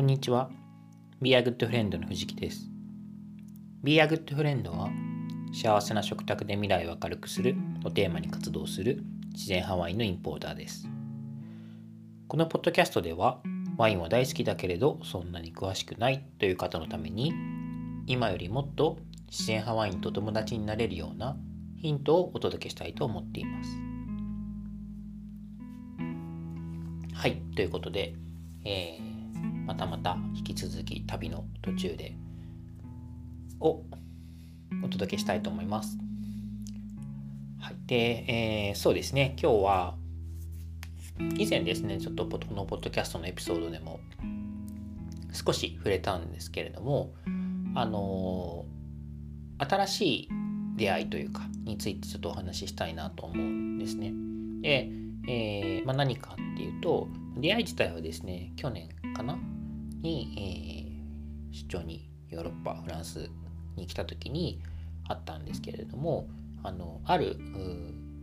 こんにちは。Be a Good Friend の藤木です。Be a Good Friend は幸せな食卓で未来を明るくするをテーマに活動する自然ハワイのインポーターです。このポッドキャストではワインは大好きだけれどそんなに詳しくないという方のために今よりもっと自然派ワインと友達になれるようなヒントをお届けしたいと思っています。はい、ということで、えー、またまた引き続き旅の途中でをお届けしたいと思います。はい、で、えー、そうですね、今日は以前ですね、ちょっとこのポッドキャストのエピソードでも少し触れたんですけれども、あのー、新しい出会いというかについてちょっとお話ししたいなと思うんですね。で、えー、まあ、何かっていうと出会い自体はですね去年かな？に、えー、出張にヨーロッパフランスに来た時にあったんですけれどもあのある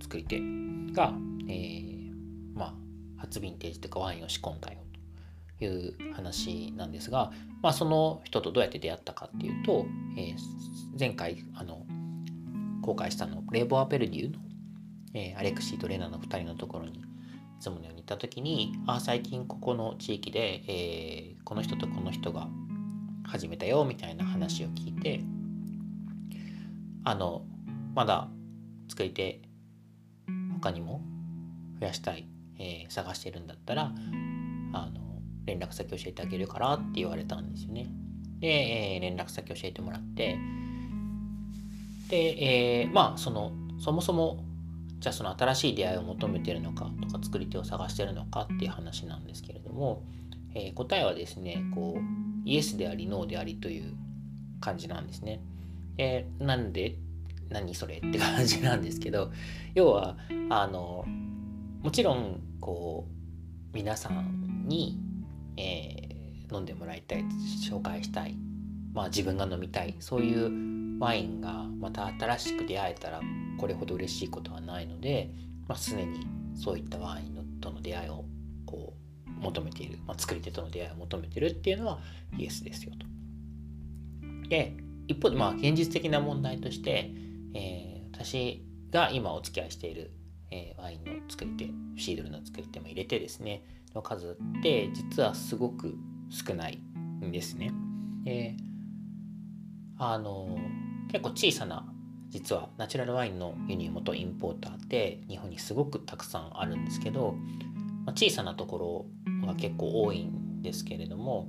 作り手が、えー、まあ初ヴィンテージというかワインを仕込んだよという話なんですが、まあ、その人とどうやって出会ったかっていうと、えー、前回あの公開したのレーボア・ペルデューのえー、アレクシーとレナの2人のところにいつものように行った時にあ最近ここの地域で、えー、この人とこの人が始めたよみたいな話を聞いてあのまだ作り手他にも増やしたい、えー、探してるんだったらあの連絡先教えてあげるからって言われたんですよね。で、えー、連絡先教えてもらってで、えー、まあそのそもそもじゃあその新しい出会いを求めてるのかとか作り手を探してるのかっていう話なんですけれども、えー、答えはですねこうイエスでありノーでありという感じなんですね。でなんで何それって感じなんですけど要はあのもちろんこう皆さんに、えー、飲んでもらいたい紹介したい、まあ、自分が飲みたいそういうワインがまた新しく出会えたらこれほど嬉しいことはないので、まあ、常にそういったワインとの出会いをこう求めている、まあ、作り手との出会いを求めてるっていうのはイエスですよと。で一方でまあ現実的な問題として、えー、私が今お付き合いしている、えー、ワインの作り手シードルの作り手も入れてですねの数って実はすごく少ないんですね。であの結構小さな実はナチュラルワインの輸入元インポーターって日本にすごくたくさんあるんですけど、まあ、小さなところが結構多いんですけれども、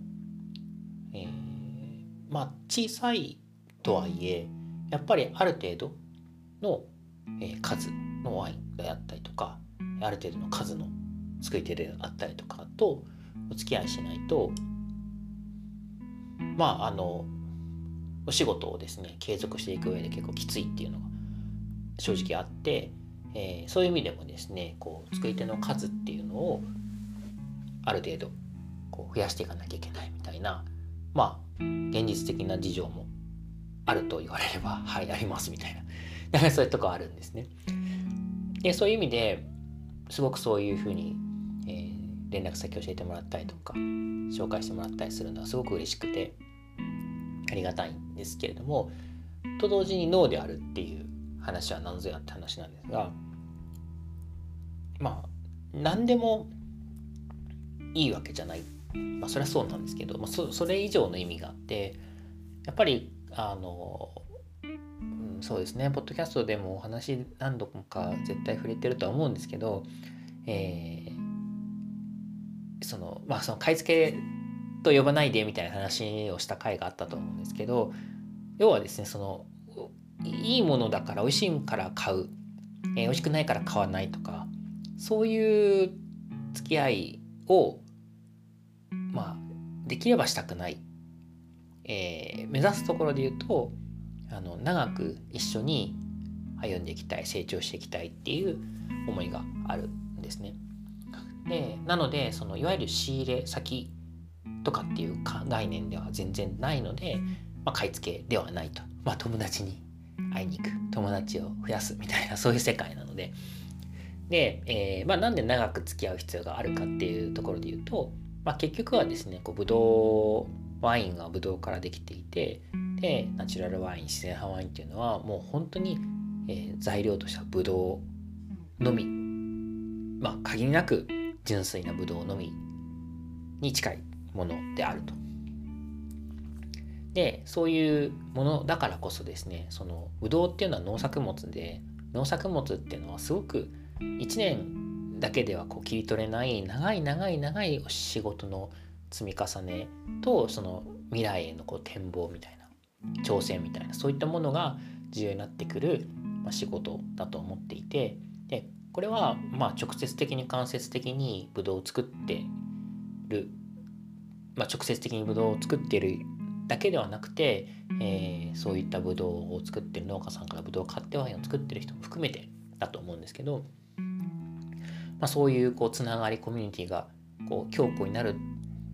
えー、まあ小さいとはいえやっぱりある程度の、えー、数のワインであったりとかある程度の数の作り手であったりとかとお付き合いしないとまああのお仕事をですね継続していく上で結構きついっていうのが正直あって、えー、そういう意味でもですねこう作り手の数っていうのをある程度こう増やしていかなきゃいけないみたいなまあ現実的な事情もあると言われれば はいありますみたいな だからそういうとこあるんですね。でそういう意味ですごくそういうふうに、えー、連絡先教えてもらったりとか紹介してもらったりするのはすごく嬉しくてありがたいんですけれどもと同時に脳であるっていう話は何ぞやって話なんですがまあ何でもいいわけじゃない。まあそれはそうなんですけど、まあ、それ以上の意味があってやっぱりあの、うん、そうですね。ポッドキャストでもお話何度か絶対触れてるとは思うんですけど、えー、そのまあその買い付けと呼ばないでみたいな話をした回があったと思うんですけど要はですねそのいいものだから美味しいから買う、えー、美味しくないから買わないとかそういう付き合いをまあできればしたくない、えー、目指すところで言うとあの長く一緒に歩んでいきたい成長していきたいっていう思いがあるんですね。でなのでそのいわゆる仕入れ先とかっていう概念では全然ないので、まあ、買い付けではないと、まあ、友達に会いに行く。友達を増やすみたいな そういう世界なので。で、えー、まあ、なんで長く付き合う必要があるかっていうところで言うと、まあ、結局はですねこうブドウワインがブドウからできていてでナチュラルワイン自然派ワインっていうのはもう本当に、えー、材料としてはブドウのみ。まあ限りなく純粋なブドウのみに近いものであると。でそういうものだからこそですねそのブドウっていうのは農作物で農作物っていうのはすごく1年だけではこう切り取れない長い長い長い仕事の積み重ねとその未来へのこう展望みたいな挑戦みたいなそういったものが重要になってくる、ま、仕事だと思っていてでこれはまあ直接的に間接的にブドウを作ってる、まあ、直接的にブドウを作ってるだけではなくて、えー、そういったブドウを作ってる農家さんからブドウを買ってワインを作ってる人も含めてだと思うんですけど、まあ、そういうこうつながりコミュニティがこう強固になる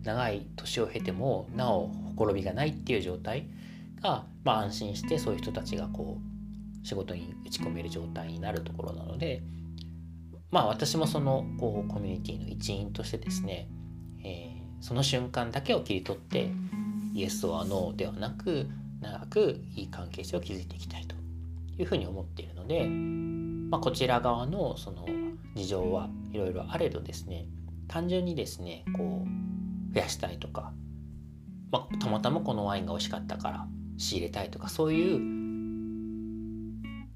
長い年を経てもなおほころびがないっていう状態が、まあ、安心してそういう人たちがこう仕事に打ち込める状態になるところなのでまあ私もそのこうコミュニティの一員としてですね、えー、その瞬間だけを切り取ってイエスはノーではなく長くいい関係性を築いていきたいというふうに思っているので、まあ、こちら側のその事情はいろいろあれどですね単純にですねこう増やしたいとか、まあ、たまたまこのワインが美味しかったから仕入れたいとかそういう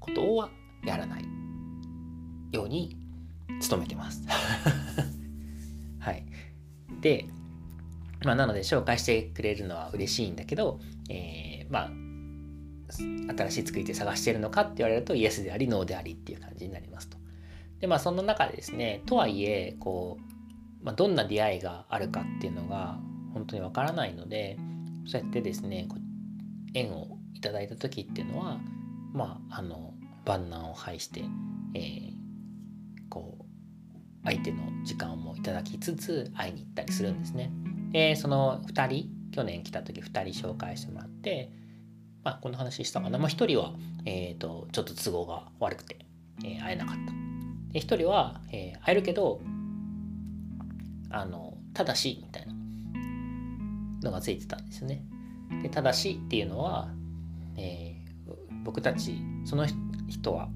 ことはやらないように努めてます。はい、でまあ、なので紹介してくれるのは嬉しいんだけど、えー、まあ新しい作り手探してるのかって言われるとイエスでありノーでありっていう感じになりますと。でまあその中でですねとはいえこう、まあ、どんな出会いがあるかっていうのが本当にわからないのでそうやってですね縁をいただいた時っていうのはまああの万難を排して、えー、こう相手の時間もいただきつつ会いに行ったりするんですね。でその2人去年来た時2人紹介してもらって、まあ、この話したかな、まあ、1人は、えーと、ちょっと都合が悪くて、えー、会えなかった。で1人は、えー、会えるけどあのただしみたいなのがついてたんですよね。でただしっていうのは、えー、僕たちその人は、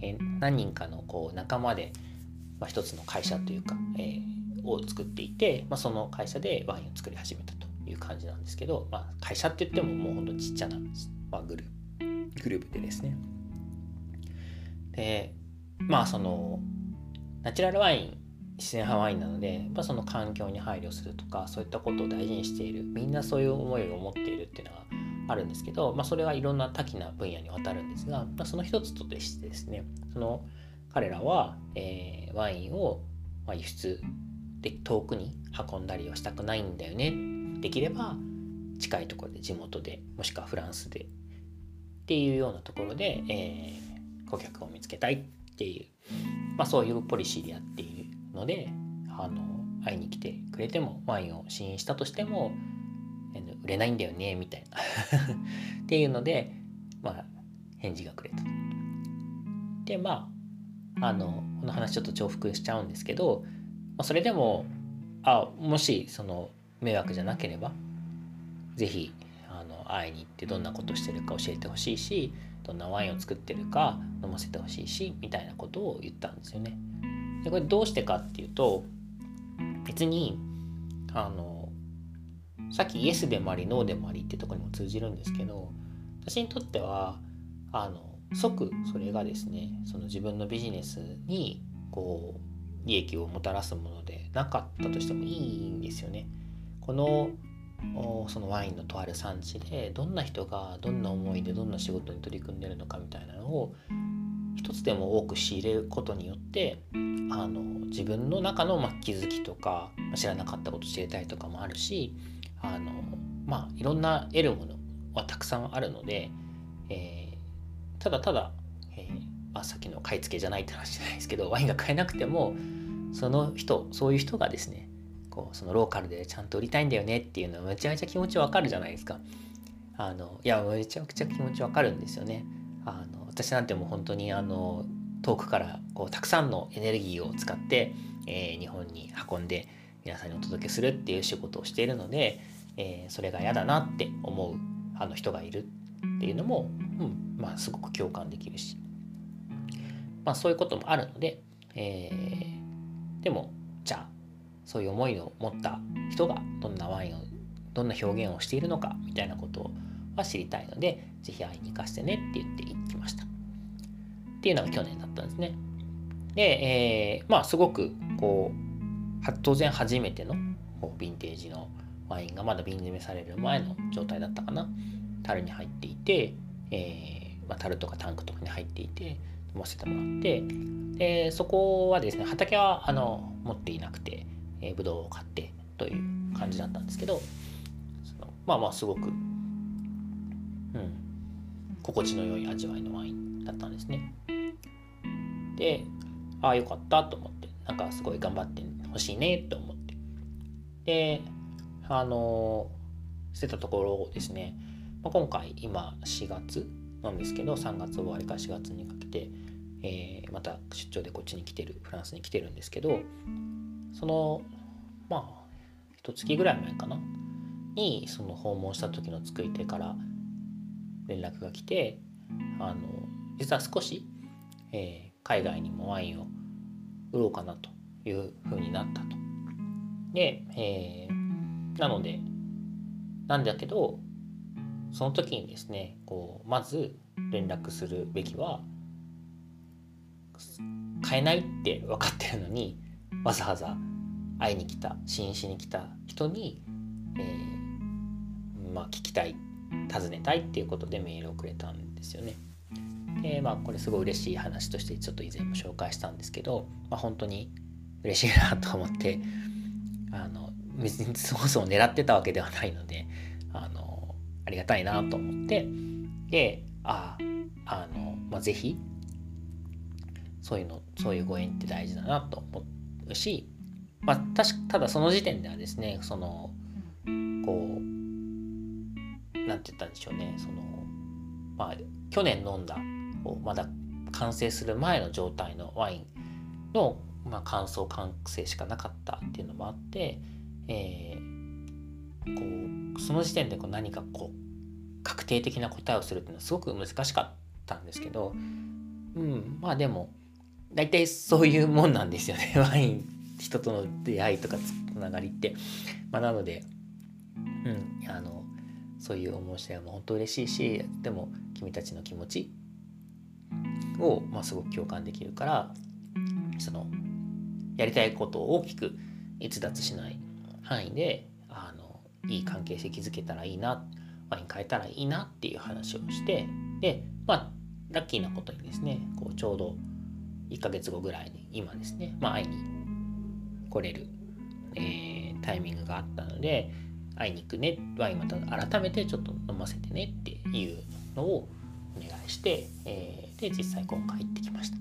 えー、何人かのこう仲間で、まあ、一つの会社というか、えー、を作っていて、まあ、その会社でワインを作り始めたという感じなんですけど、まあ、会社って言ってももうほんとちっちゃな、まあ、グルグループでですね。でまあそのナチュラルワイン自然派ワインなので、まあ、その環境に配慮するとかそういったことを大事にしているみんなそういう思いを持っているっていうのがあるんですけど、まあ、それはいろんな多岐な分野にわたるんですが、まあ、その一つとしてですねその彼らは、えー、ワインを輸出で遠くに運んだりはしたくないんだよね。できれば近いところで地元でもしくはフランスでっていうようなところで、えー、顧客を見つけたいっていう、まあ、そういうポリシーでやっているのであの会いに来てくれてもワインを試飲したとしても売れないんだよねみたいな。っていうので、まあ、返事がくれたでまああのこの話ちょっと重複しちゃうんですけどあ、それでもあもしその迷惑じゃなければ是非あの会いに行ってどんなことしてるか教えてほしいしどんなワインを作ってるか飲ませてほしいしみたいなことを言ったんですよね。でこれどうしてかっていうと別にあのさっきイエスでもありノーでもありってとこにも通じるんですけど私にとってはあの即それがですねその自分のビジネスにこう利益をもたらすものでなかったとしてもいいんですよね。このそのワインのとある産地でどんな人がどんな思いでどんな仕事に取り組んでるのかみたいなのを一つでも多く仕入れることによってあの自分の中のまあ気づきとか知らなかったこと知りたいとかもあるしあのまあいろんな得るものはたくさんあるので、えー、ただただ、えーあ、さっきの買い付けじゃないって話じゃないですけどワインが買えなくてもその人そういう人がですねこうそのローカルでちゃんと売りたいんだよねっていうのはめちゃめちゃ気持ちわかるじゃないですか。あのいやめちゃくちゃ気持ちわかるんですよね。あの私なんてもう本当にあの遠くからこうたくさんのエネルギーを使って、えー、日本に運んで、皆さんにお届けするっていう仕事をしているので、えー、それが嫌だなって思うあの人がいるっていうのも、うんまあ、すごく共感できるし、まあ、そういうこともあるので、えー、でもじゃあそういう思いを持った人がどんなワインをどんな表現をしているのかみたいなことは知りたいので是非会いに行かせてねって言って行きました。っていうのが去年だったんですね。で、えー、まあすごくこう当然初めてのこうヴィンテージのワインがまだ瓶詰めされる前の状態だったかな。樽に入っていて、えーまあ、樽とかタンクとかに入っていて飲ませてもらってでそこはですね畑はあの持っていなくて、えー、ブドウを買ってという感じだったんですけどそのまあまあすごく、うん、心地の良い味わいのワインだったんですね。でああよかったと思ってなんかすごい頑張ってほしいねと思ってであのしてたところをですね、まあ、今回今4月なんですけど3月終わりから4月にかけて、えー、また出張でこっちに来てるフランスに来てるんですけどそのまあ一月ぐらい前かなにその訪問した時の作り手から連絡が来てあの実は少し、えー、海外にもワインを売ろうかなというふうになったと。で、えー、なのでなんだけどその時にですねこうまず連絡するべきは買えないって分かってるのにわざわざ会いに来た試飲しに来た人に、えー、まあ、聞きたい尋ねたいっていうことでメールをくれたんですよね。でまあこれすごい嬉しい話としてちょっと以前も紹介したんですけど、まあ、本当に嬉しいなと思ってあの別にそもそも狙ってたわけではないのでりがたいなと思って。でああの、まあ、ぜひそういうのそういうご縁って大事だなと思うし、まあ、確ただその時点ではですねそのこう何て言ったんでしょうねそのまあ去年飲んだまだ完成する前の状態のワインの、まあ、乾燥完成しかなかったっていうのもあって、えー、こうその時点でこう何かこう確定的な答えをするっていうのはすごく難しかったんですけど、うん、まあでも大体そういうもんなんですよね ワイン人との出会いとかつながりって。まあ、なので、うん、あのそういう思いしても本当嬉しいしでも君たちの気持ちを、まあ、すごく共感できるからそのやりたいことを大きく逸脱しない範囲であのいい関係性築けたらいいなワイン変えたらいいなっていう話をしてでまあラッキーなことにですねこうちょうど1ヶ月後ぐらいに今ですね、まあ、会いに来れる、えー、タイミングがあったので会いに行くねワインまた改めてちょっと飲ませてねっていうのをお願いして、えー、で実際今回行ってきました。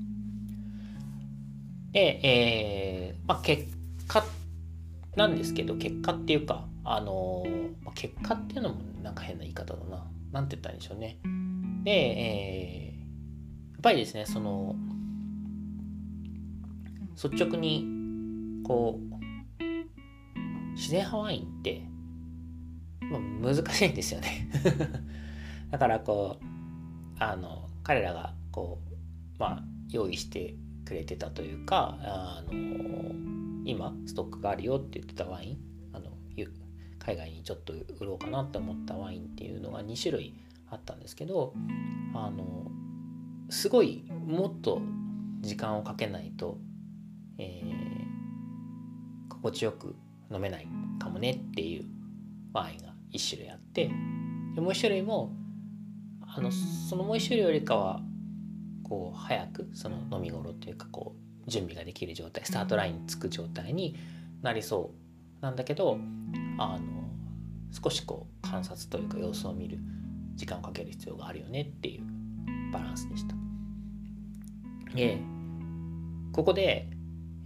で、えーまあ、結果なんですけど結果っていうかあの、結果っていうのもなんか変な言い方だな。なんて言ったんでしょうね。で、えー、やっぱりですねその率直にこう自然派ワインって、難しいんですよね だからこうあの彼らがこうまあ用意してくれてたというかあの今ストックがあるよって言ってたワイン海外にちょっと売ろうかなって思ったワインっていうのが2種類あったんですけどあのすごいもっと時間をかけないと、えー、心地よく飲めないかもねっていうワインが1種類あってでもう1種類もあのそのもう一種類よりかはこう早くその飲み頃というかこう準備ができる状態スタートラインにつく状態になりそうなんだけどあの少しこう観察というか様子を見る時間をかける必要があるよねっていうバランスでした。でここで、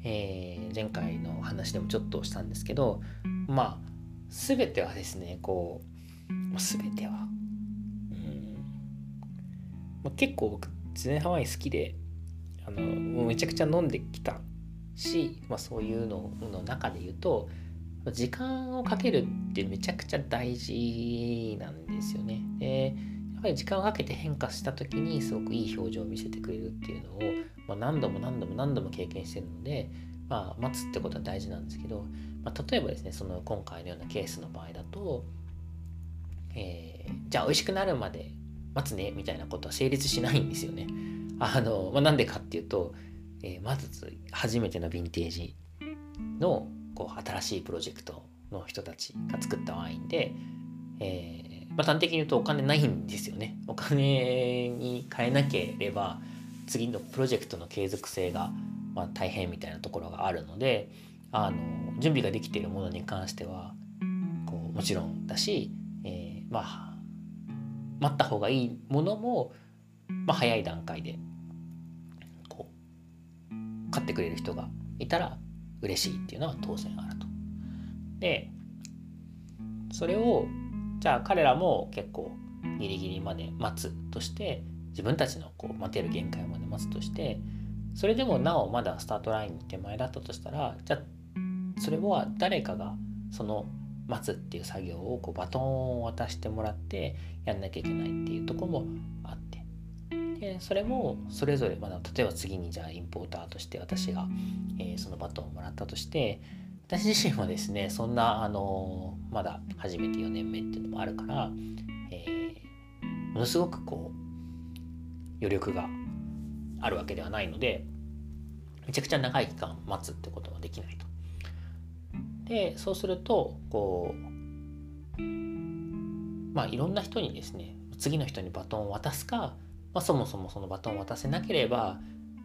えー、前回の話でもちょっとしたんですけどまあ全てはですねこう、全てはうんまあ、結構僕自然ハワイ好きであのめちゃくちゃ飲んできたし、まあ、そういうのの中で言うと時間をかけるってめちゃくちゃ大事なんですよね。でやっぱり時間をかけて変化した時にすごくいい表情を見せてくれるっていうのを、まあ、何度も何度も何度も経験してるので、まあ、待つってことは大事なんですけど、まあ、例えばですねその今回のようなケースの場合だと、えー、じゃあ美味しくなるまで待つねみたいなことは成立しないんですよね。あのまあ、なんでかっていうと、えー、まず初めてのヴィンテージのこう新しいプロジェクトの人たちが作ったワインで、えー、まあ、端的に言うとお金ないんですよね。お金に変えなければ次のプロジェクトの継続性が、まあ、大変みたいなところがあるのであの準備ができているものに関してはこうもちろんだし、えー、まあ待った方がいいものも、まあ、早い段階でこう買ってくれる人がいたら嬉しいっていうのは当然あると。でそれをじゃあ彼らも結構ギリギリまで待つとして自分たちのこう待てる限界まで待つとしてそれでもなおまだスタートラインに手前だったとしたらじゃあそれは誰かがその待つっていう作業をこうバトンを渡してもらってやんなきゃいけないっていうとこもでそれもそれぞれ、まだ例えば次にじゃあインポーターとして私が、えー、そのバトンをもらったとして私自身はですねそんなあのまだ初めて4年目っていうのもあるから、えー、ものすごくこう余力があるわけではないのでめちゃくちゃ長い期間待つってことはできないと。でそうするとこうまあいろんな人にですね次の人にバトンを渡すか、まあ、そもそもそのバトンを渡せなければ、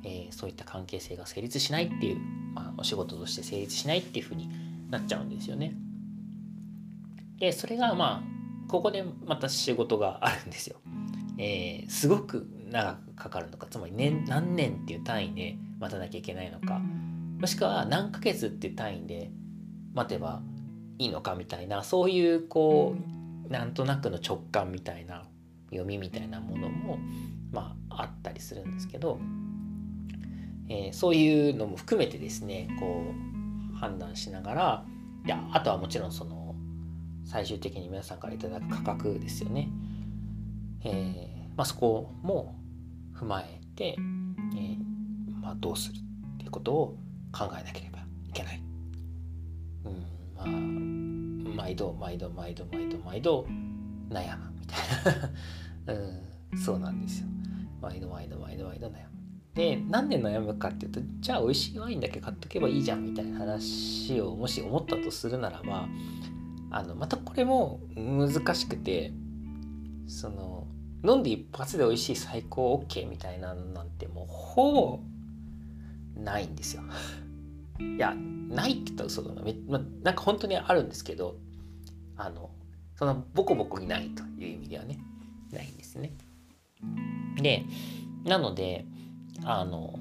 えー、そういった関係性が成立しないっていう、まあ、お仕事として成立しないっていうふうになっちゃうんですよね。でそれがまあここでまた仕事があるんですよ。えー、すごく長くかかるのかつまり年何年っていう単位で待たなきゃいけないのかもしくは何ヶ月っていう単位で待てばいいのかみたいなそういうこうなんとなくの直感みたいな読みみたいなものもまああったりするんですけど、えー、そういうのも含めてですねこう判断しながらいやあとはもちろんその最終的に皆さんから頂く価格ですよね。えーまあ、そこも踏まえて、えーまあ、どうするってことを考えなければいけない。うんまあ、毎度毎度毎度毎度毎度悩むたいな、うん、そうなんですよ。毎度毎度毎度毎度悩む。でなんで悩むかっていうとじゃあ美味しいワインだけ買っとけばいいじゃんみたいな話をもし思ったとするならばあのまたこれも難しくてその飲んで一発で美味しい最高 OK みたいなのなんてもうほぼないんですよ。いやないって言ったら嘘だなめ、ま、なんか本当にあるんですけどあのそのボコボコにないという意味ではねないんですね。でなのであの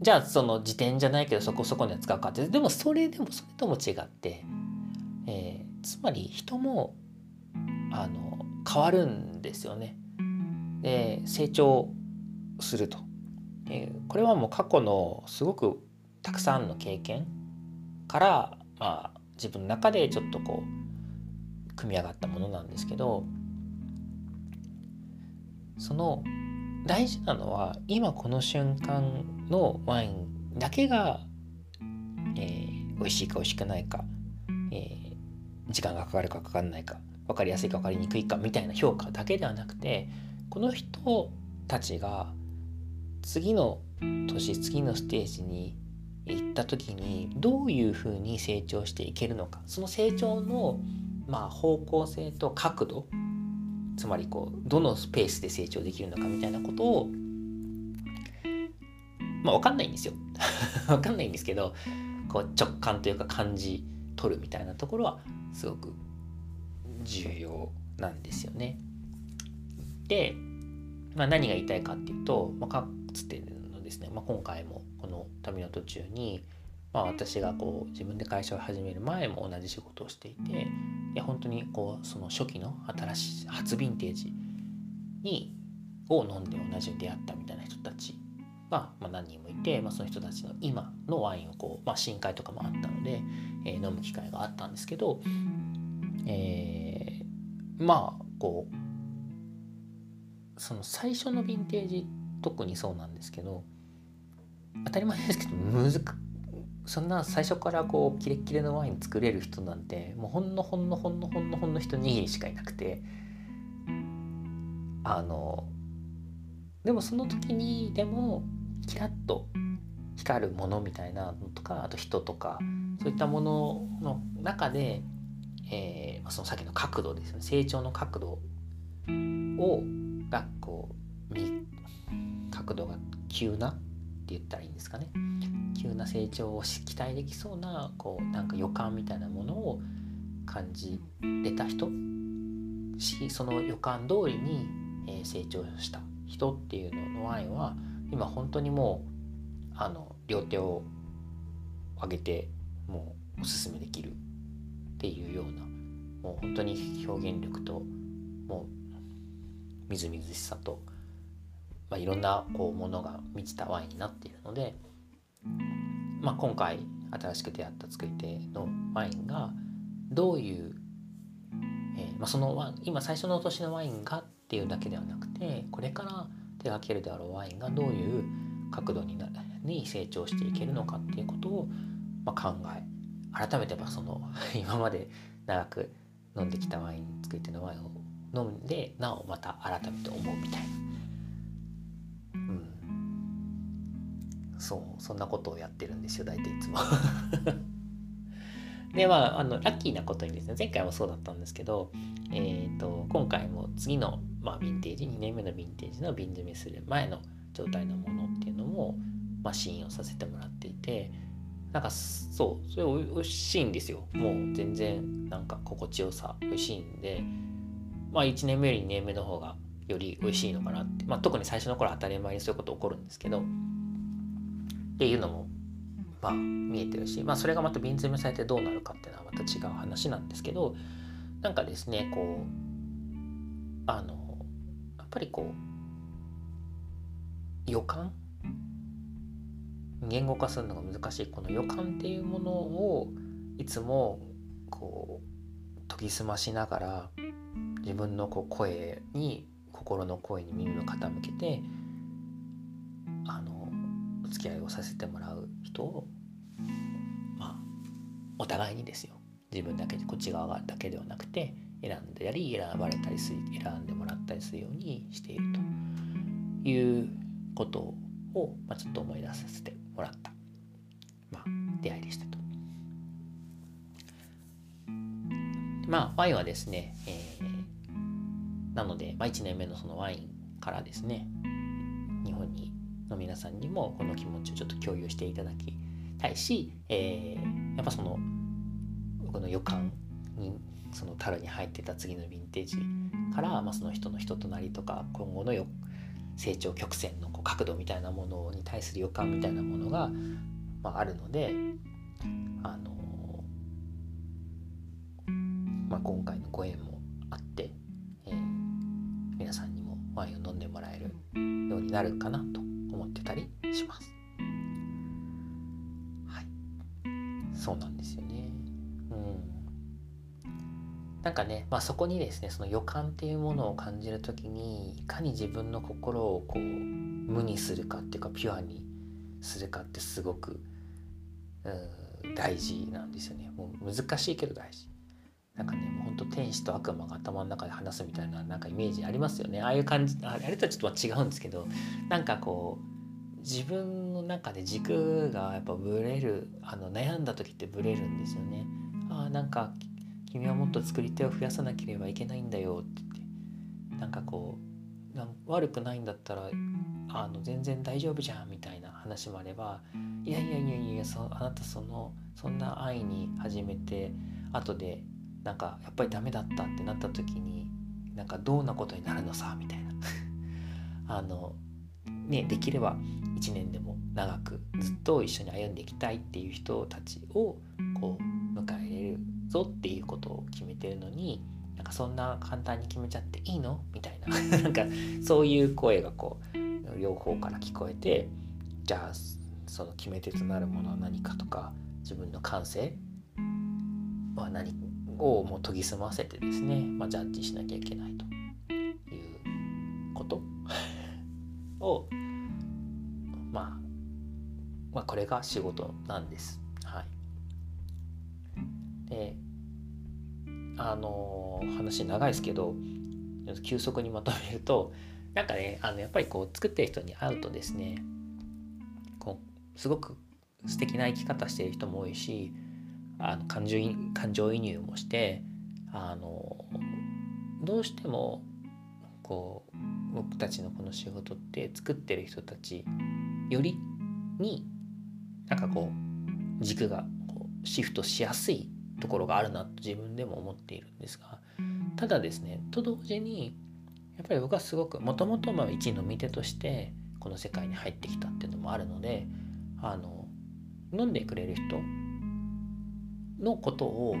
じゃあその辞典じゃないけどそこそこには使うかってでもそれでもそれとも違って、えー、つまり人もあの変わるんですよね。で成長すると。えー、これはもう過去のすごくたくさんの経験から、まあ、自分の中でちょっとこう組み上がったものなんですけどその大事なのは今この瞬間のワインだけが、えー、美味しいか美味しくないか、えー、時間がかかるかかかんないか分かりやすいか分かりにくいかみたいな評価だけではなくてこの人たちが次の年次のステージに行った時にどういうふうに成長していけるのかその成長のまあ方向性と角度つまりこうどのスペースで成長できるのかみたいなことをまあ分かんないんですよ 分かんないんですけどこう直感というか感じ取るみたいなところはすごく重要なんですよね。で、まあ、何が言いたいかっていうと、まあ、かつてのですね、まあ、今回もこの旅の途中に、まあ、私がこう自分で会社を始める前も同じ仕事をしていてで本当にこうその初期の新しい初ヴィンテージにを飲んで同じに出会ったみたいな人たちが、まあ、何人もいて、まあ、その人たちの今のワインをこう、まあ、深海とかもあったので、えー、飲む機会があったんですけど、えー、まあこうその最初のヴィンテージ特にそうなんですけど当たり前ですけど難そんな最初からこうキレッキレのワイン作れる人なんてもうほんのほんのほんのほんのほんの人2しかいなくてあのでもその時にでもキラッと光るものみたいなのとかあと人とかそういったものの中で、えー、その先の角度ですね。成長の角度をがこう角度が急な言ったらいいんですかね急な成長を期待できそうなこうなんか予感みたいなものを感じれた人しその予感通りに、成長した人っていうののワインは今本当にもうあの両手を上げてもうおすすめできるっていうようなもう本当に表現力ともうみずみずしさと、まあ、いろんなこうものが満ちたワインになっているので、まあ、今回新しく出会った作り手のワインがどういう、えーまあ、その今最初の年のワインがっていうだけではなくてこれから手がけるであろうワインがどういう角度になに成長していけるのかっていうことを、まあ、考え改めてその 今まで長く飲んできたワイン作り手のワインを飲んでなおまた改めて思うみたいな、そうそんなことをやってるんですよ大体いつも。でまああのラッキーなことにですね前回もそうだったんですけど、えーと、今回も次の、まあ、ヴィンテージ2年目のヴィンテージの瓶詰めする前の状態のものっていうのも、まあ、試飲をさせてもらっていてなんかそうそれ美味しいんですよ。もう全然なんか心地よさ美味しいんでまあ1年目より2年目の方がより美味しいのかなって、まあ、特に最初の頃当たり前にそういうこと起こるんですけどっていうのもまあ、見えてるし、まあ、それがまた瓶詰めされてどうなるかっていうのはまた違う話なんですけどなんかですねこうあのやっぱりこう予感？言語化するのが難しい。この予感っていうものをいつもこう研ぎ澄ましながら自分のこう声に心の声に耳を傾けてさせてもらう人をまあお互いにですよ自分だけでこっち側だけではなくて選んでやり選ばれたりする選んでもらったりするようにしているということを、まあ、ちょっと思い出させてもらった、まあ、出会いでしたと。まあワインはですね、えー、なので、まあ、1年目のそのワインからですねの皆さんにもこの気持ちをちょっと共有していただきたいし、えー、やっぱその僕の予感にその樽に入ってた次のヴィンテージから、まあ、その人の人となりとか今後のよ成長曲線のこう角度みたいなものに対する予感みたいなものが、まあ、あるので、あのまあ、今回のご縁もあって、えー、皆さんにもワインを飲んでもらえるようになるかなとってたりします。はい、そうなんですよね。うん。なんかね、まあ、そこにですねその予感っていうものを感じる時にいかに自分の心をこう無にするかっていうかピュアにするかってすごくうん大事なんですよね。もう難しいけど大事。なんかねもうほんと天使と悪魔が頭の中で話すみたいななんかイメージありますよねああいう感じあれとはちょっと違うんですけどなんかこう自分の中で軸がやっぱブレるあの悩んだ時ってブレるんですよね。あなんか君はもっと作り手を増やさなければいけないんだよって言ってなんかこうなん悪くないんだったらあの全然大丈夫じゃんみたいな話もあればいやいやいやいやそあなたそのそんな愛に始めて後でなんかやっぱりダメだったってなった時になんかどんなことになるのさみたいな あのねできれば1年でも長くずっと一緒に歩んでいきたいっていう人たちをこう迎え入れるぞっていうことを決めてるのになんかそんな簡単に決めちゃっていいの？みたいな。なんかそういう声がこう両方から聞こえてじゃあその決め手となるものは何かとか自分の感性は何をもう研ぎ澄ませてですね、まあ、ジャッジしなきゃいけないということを、これが仕事なんです。はい、であの話長いですけど急速にまとめるとなんかねあのやっぱりこう作ってる人に会うとですねこうすごく素敵な生き方してる人も多いしあの感情感情移入もしてあのどうしてもこう僕たちのこの仕事って作ってる人たちよりになんかこう軸がこうシフトしやすいところがあるなと自分でも思っているんですがただですねと同時にやっぱり僕はすごくもともと一の見手としてこの世界に入ってきたっていうのもあるのであの飲んでくれる人のことを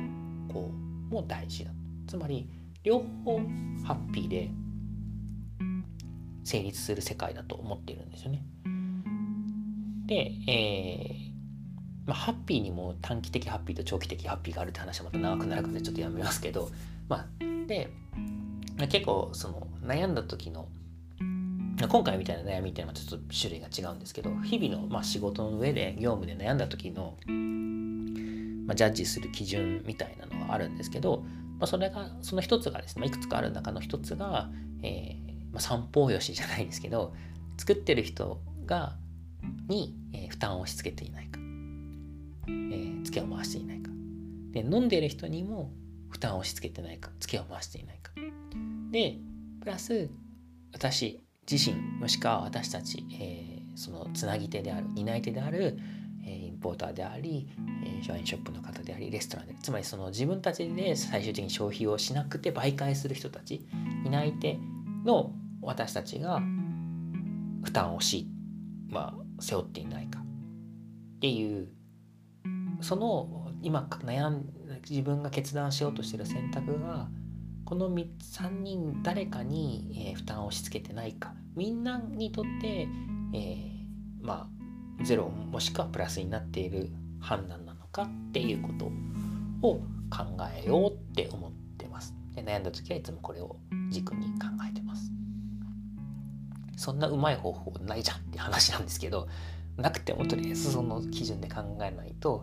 こうも大事だつまり両方ハッピーで成立する世界だと思っているんですよね。で、えーまあ、ハッピーにも短期的ハッピーと長期的ハッピーがあるって話はまた長くなるのでちょっとやめますけど、まあ、で結構その悩んだ時の今回みたいな悩みっていうのはちょっと種類が違うんですけど日々のまあ仕事の上で業務で悩んだ時のまあ、ジャッジする基準みたいなのがあるんですけど、まあ、それがその一つがですね、ま、いくつかある中の一つが、えーまあ、三方よしじゃないんですけど作ってる人がに、えー、負担を押し付けていないか、えー、ツケを回していないか。で飲んでいる人にも負担を押し付けてないか。ツケを回していないか。でプラス私自身もしくは私たち、えー、そのつなぎ手である担い手であるえインポーターでありワインショップの方でありレストランでつまりその自分たちで最終的に消費をしなくて媒介する人たち担い手の私たちが負担をし、まあ、背負っていないかっていうその今悩ん自分が決断しようとしてる選択がこの3人誰かに、え、負担を押し付けてないかみんなにとって、えー、まあゼロもしくはプラスになっている判断なのかっていうことを考えようって思ってます。で悩んだ時はいつもこれを軸に考えてます。そんなうまい方法ないじゃんって話なんですけどなくてもとりあえずその基準で考えないと、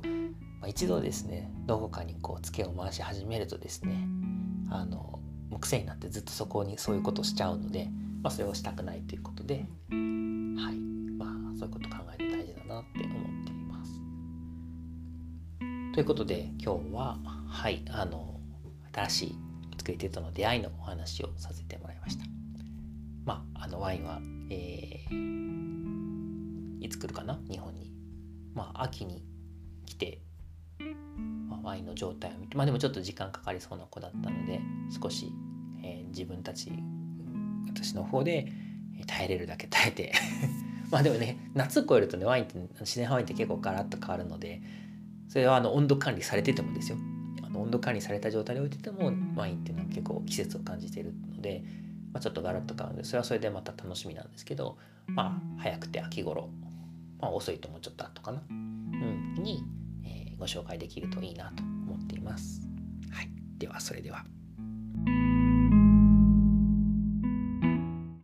まあ、一度ですねどこかにこうツケを回し始めるとですねあのもう癖になってずっとそこにそういうことをしちゃうので、まあ、それをしたくないということではいまあそういうこと考えて大事だなって思っています。ということで今日ははいあの新しい作り手との出会いのお話をさせてもらいました。まああのワインは、えー、いつ来るかな？日本に。まあ秋に来てワインの状態を見て。まあでもちょっと時間かかりそうな子だったので少し、えー、自分たち私の方で耐えれるだけ 耐えて。まあでもね夏を超えるとねワインって自然ワインって結構ガラッと変わるのでそれはあの温度管理されててもですよ。あの温度管理された状態で置いててもワインっていうのは結構季節を感じているので、まあ、ちょっとガラッと変わるんでそれはそれでまた楽しみなんですけどまあ早くて秋頃、まあ、遅いともうちょっと後かな、うん、にえご紹介できるといいなと思っています。はい、ではそれでは。